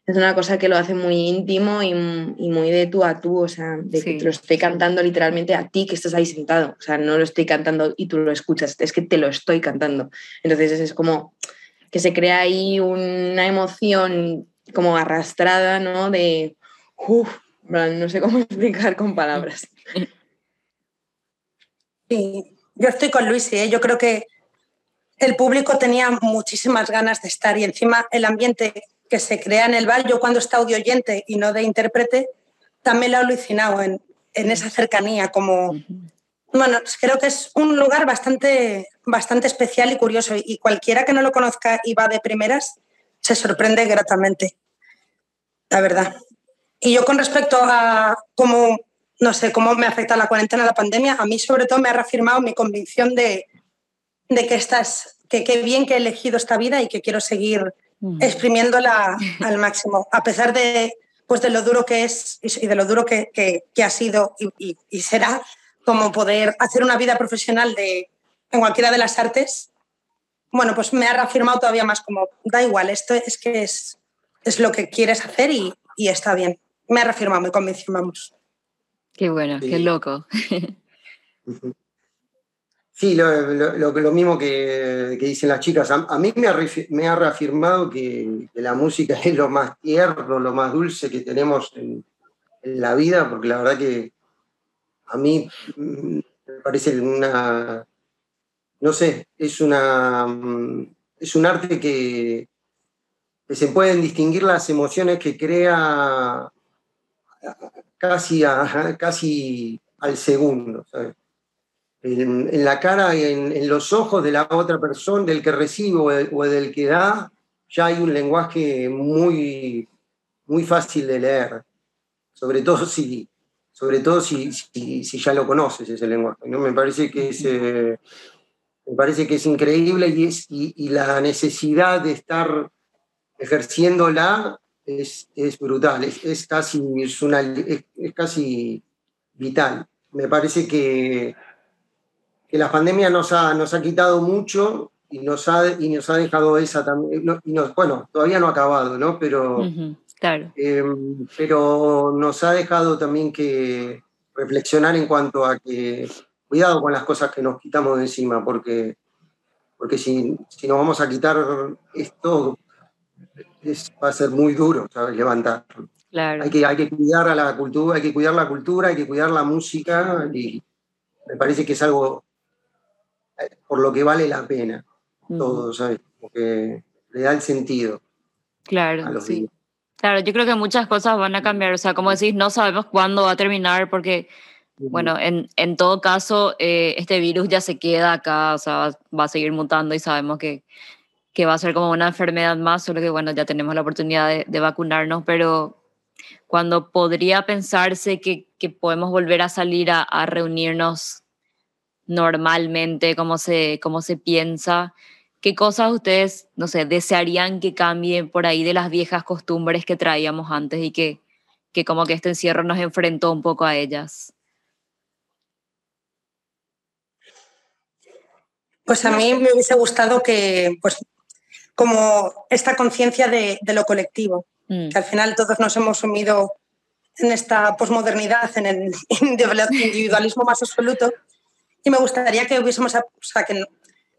B: es una cosa que lo hace muy íntimo y, muy de tú a tú, o sea, de que te lo estoy cantando literalmente a ti que estás ahí sentado, o sea, no lo estoy cantando y tú lo escuchas, es que te lo estoy cantando. Entonces es como que se crea ahí una emoción como arrastrada, ¿no? De, uff, no sé cómo [LAUGHS] explicar con palabras.
D: Sí, yo estoy con Luis, ¿eh? yo creo que el público tenía muchísimas ganas de estar y encima el ambiente que se crea en el bar, yo cuando está audio oyente y no de intérprete, también lo he alucinado en, en esa cercanía, como, bueno, creo que es un lugar bastante, bastante especial y curioso y cualquiera que no lo conozca y va de primeras se sorprende gratamente, la verdad. Y yo con respecto a cómo, no sé, cómo me afecta la cuarentena, la pandemia, a mí sobre todo me ha reafirmado mi convicción de, de que estás, que qué bien que he elegido esta vida y que quiero seguir Mm. exprimiéndola [LAUGHS] al máximo, a pesar de, pues de lo duro que es y de lo duro que, que, ha sido y, y, será como poder hacer una vida profesional de, en cualquiera de las artes, bueno, pues me ha reafirmado todavía más como, da igual, esto es que es, es lo que quieres hacer y, y está bien. Me ha reafirmado, me convenció, vamos.
A: Qué bueno, qué loco.
C: Sí, lo, lo, mismo que, dicen las chicas. A, mí me ha, me ha reafirmado que, la música [LAUGHS] es lo más tierno, lo más dulce que tenemos en, la vida, porque la verdad que a mí mm, me parece una, no sé, es, una, mm, es un arte que, se pueden distinguir las emociones que crea casi, casi al segundo. en, la cara, en, en, los ojos de la otra persona, del que recibe o, del que da, ya hay un lenguaje muy, muy fácil de leer, sobre todo si, sobre todo si, si, ya lo conoces ese lenguaje. ¿no? Me parece que es, Me parece que es increíble y, es, y, la necesidad de estar ejerciéndola es, es brutal, es, casi, es, una, es, casi vital. Me parece que, que la pandemia nos ha, nos ha quitado mucho y nos ha, y nos ha dejado esa también. bueno, todavía no ha acabado, ¿no? Pero,
A: claro.
C: Em, pero nos ha dejado también que reflexionar en cuanto a que cuidado con las cosas que nos quitamos de encima, porque, porque si, si nos vamos a quitar esto, va a ser muy duro ¿sabes? levantar.
A: Claro.
C: Hay, que, hay que cuidar a la cultura, hay que cuidar la cultura, hay que cuidar la música y me parece que es algo eh, por lo que vale la pena todo, ¿sabes? Porque le da el sentido.
A: Claro, sí. Claro, yo creo que muchas cosas van a cambiar, o sea, como decís, no sabemos cuándo va a terminar porque bueno, en, en todo caso, eh, este virus ya se queda acá, o sea, va, a seguir mutando y sabemos que, que, va a ser como una enfermedad más, solo que, bueno, ya tenemos la oportunidad de, de vacunarnos, pero cuando podría pensarse que, que podemos volver a salir a, a, reunirnos normalmente, como se, como se piensa, ¿qué cosas ustedes, no sé, desearían que cambien por ahí de las viejas costumbres que traíamos antes y que, que como que este encierro nos enfrentó un poco a ellas?
D: Pues a mí me hubiese gustado que, pues, como esta conciencia de, lo colectivo, mm. que al final todos nos hemos sumido en esta posmodernidad, en el [LAUGHS] individualismo más absoluto, y me gustaría que hubiésemos, o sea, que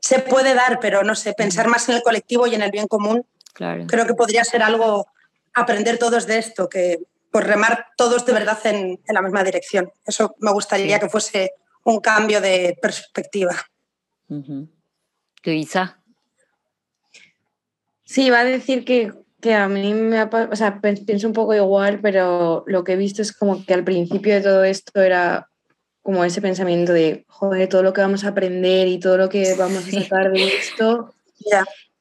D: se puede dar, pero no sé, pensar más en el colectivo y en el bien común.
A: Claro.
D: Creo que podría ser algo, aprender todos de esto, que pues remar todos de verdad en, la misma dirección. Eso me gustaría que fuese un cambio de perspectiva.
A: Luisa.
B: Sí, va a decir que, que a mí me o sea, pienso un poco igual, pero lo que he visto es como que al principio de todo esto era como ese pensamiento de, joder, todo lo que vamos a aprender y todo lo que vamos a sacar de esto.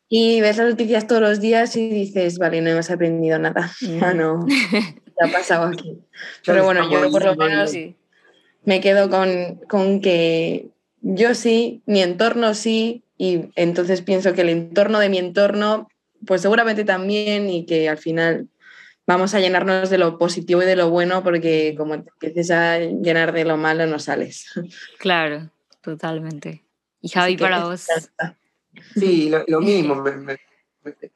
B: Y ves las noticias todos los días y dices, vale, no hemos aprendido nada. Ya [LAUGHS] no, ya ha pasado aquí. [LAUGHS] Pero bueno, yo por lo menos me quedo con, con que yo sí, mi entorno sí, y entonces pienso que el entorno de mi entorno, pues seguramente también, y que al final vamos a llenarnos de lo positivo y de lo bueno, porque como te empieces a llenar de lo malo, no sales.
A: Claro, totalmente. Y Javi, para vos.
C: Sí, lo, mismo.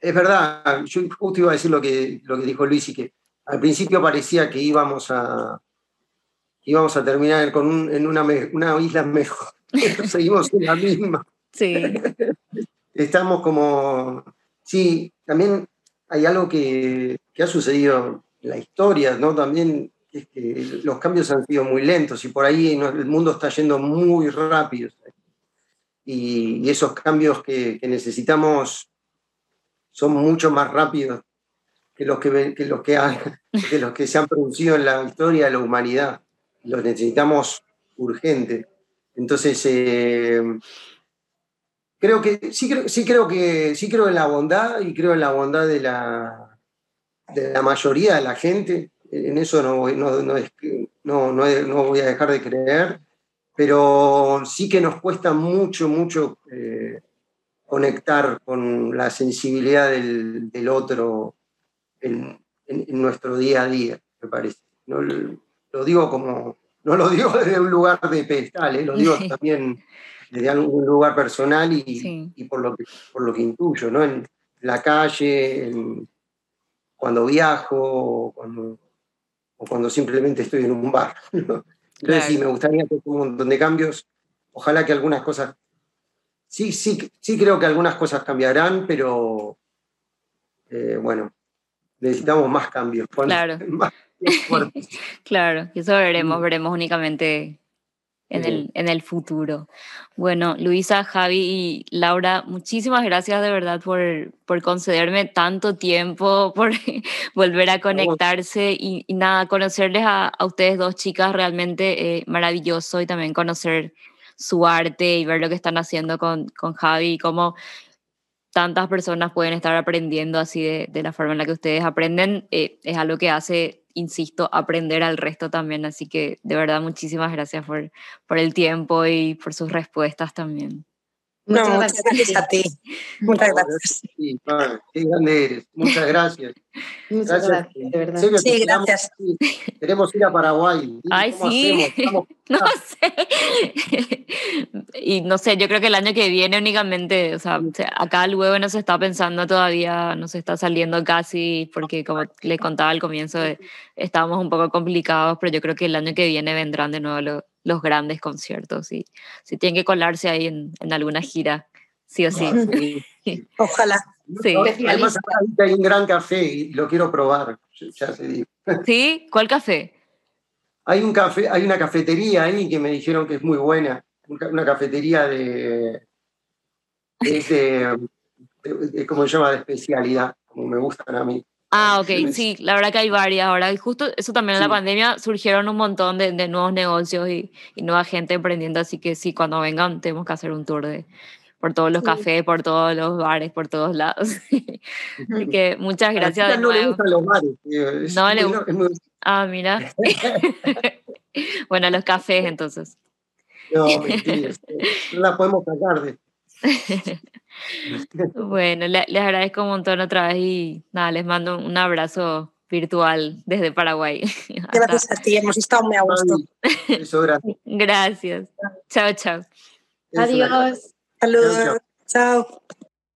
C: es verdad, yo justo iba a decir lo que, lo que dijo Luis y que al principio parecía que íbamos a, íbamos a terminar con en una, una isla mejor seguimos en la misma.
A: Sí.
C: Estamos como, sí, también hay algo que, ha sucedido en la historia, ¿no? También es que los cambios han sido muy lentos y por ahí el mundo está yendo muy rápido. Y, esos cambios que, necesitamos son mucho más rápidos [LAUGHS] que los que se han producido en la historia de la humanidad. Los necesitamos urgente. Entonces, eh, creo que sí, creo, sí creo que sí creo en la bondad y creo en la bondad de la, de la mayoría de la gente. En eso no, no, no, voy a dejar de creer, pero sí que nos cuesta mucho, mucho eh, conectar con la sensibilidad del, otro en, nuestro día a día, me parece. No, lo digo como, no lo digo [LAUGHS] desde un lugar de pedestal, ¿eh? lo digo también desde algún lugar personal y, y, por, lo que, por lo que intuyo, ¿no? En la calle, cuando viajo o cuando, o cuando, simplemente estoy en un bar. Entonces sí, me gustaría hacer un montón de cambios. Ojalá que algunas cosas... Sí, sí, sí creo que algunas cosas cambiarán, pero eh, bueno, necesitamos más cambios.
A: Claro. [LAUGHS] [LAUGHS] claro, eso veremos, veremos únicamente en el, en el futuro. Bueno, Luisa, Javi y Laura, muchísimas gracias de verdad por, por concederme tanto tiempo, [LAUGHS] por volver a conectarse y, nada, conocerles a, a, ustedes dos chicas realmente eh, maravilloso y también conocer su arte y ver lo que están haciendo con, con Javi y cómo tantas personas pueden estar aprendiendo así de, de la forma en la que ustedes aprenden. Eh, es algo que hace insisto, aprender al resto también. Así que de verdad muchísimas gracias por, el tiempo y por sus respuestas también.
D: Muchas no, gracias. muchas gracias a ti. [LAUGHS] Muchas gracias. Sí,
C: qué grande eres. Muchas gracias.
B: Muchas gracias, de verdad.
D: sí, gracias.
C: Queremos ir a Paraguay.
A: Ay, sí. [LAUGHS] no sé. y no sé, yo creo que el año que viene únicamente, o sea, acá luego no se está pensando todavía, no se está saliendo casi, porque como les contaba al comienzo, estábamos un poco complicados, pero yo creo que el año que viene vendrán de nuevo los los grandes conciertos y si tienen que colarse ahí en, en alguna gira, sí o sí. [LAUGHS]
D: Ojalá.
C: Sí. Además, hay un gran café y lo quiero probar, ya se digo. [LAUGHS]
A: ¿Sí? ¿Cuál café?
C: Hay, un café, hay una cafetería ahí que me dijeron que es muy buena, una cafetería de, de, de, ¿cómo se llama?, de especialidad, como me gustan a mí.
A: Ah, ok, sí, la verdad que hay varias ahora. Y justo eso también en la pandemia surgieron un montón de, de nuevos negocios y, y, nueva gente emprendiendo. Así que sí, cuando vengan tenemos que hacer un tour de, por todos los cafés, por todos los bares, por todos lados. [LAUGHS] así que muchas gracias.
C: no le gustan los bares.
A: no le gustan. Ah, mira. [LAUGHS] bueno, los cafés entonces.
C: No, mentira. no la podemos sacar de [LAUGHS] [LAUGHS]
A: bueno, les agradezco un montón otra vez y nada, les mando un abrazo virtual desde Paraguay. [LAUGHS]
D: Gracias a ti, hemos estado muy a gusto. [LAUGHS]
A: Gracias. Chao, chao.
B: Adiós.
D: Saludos. Chao.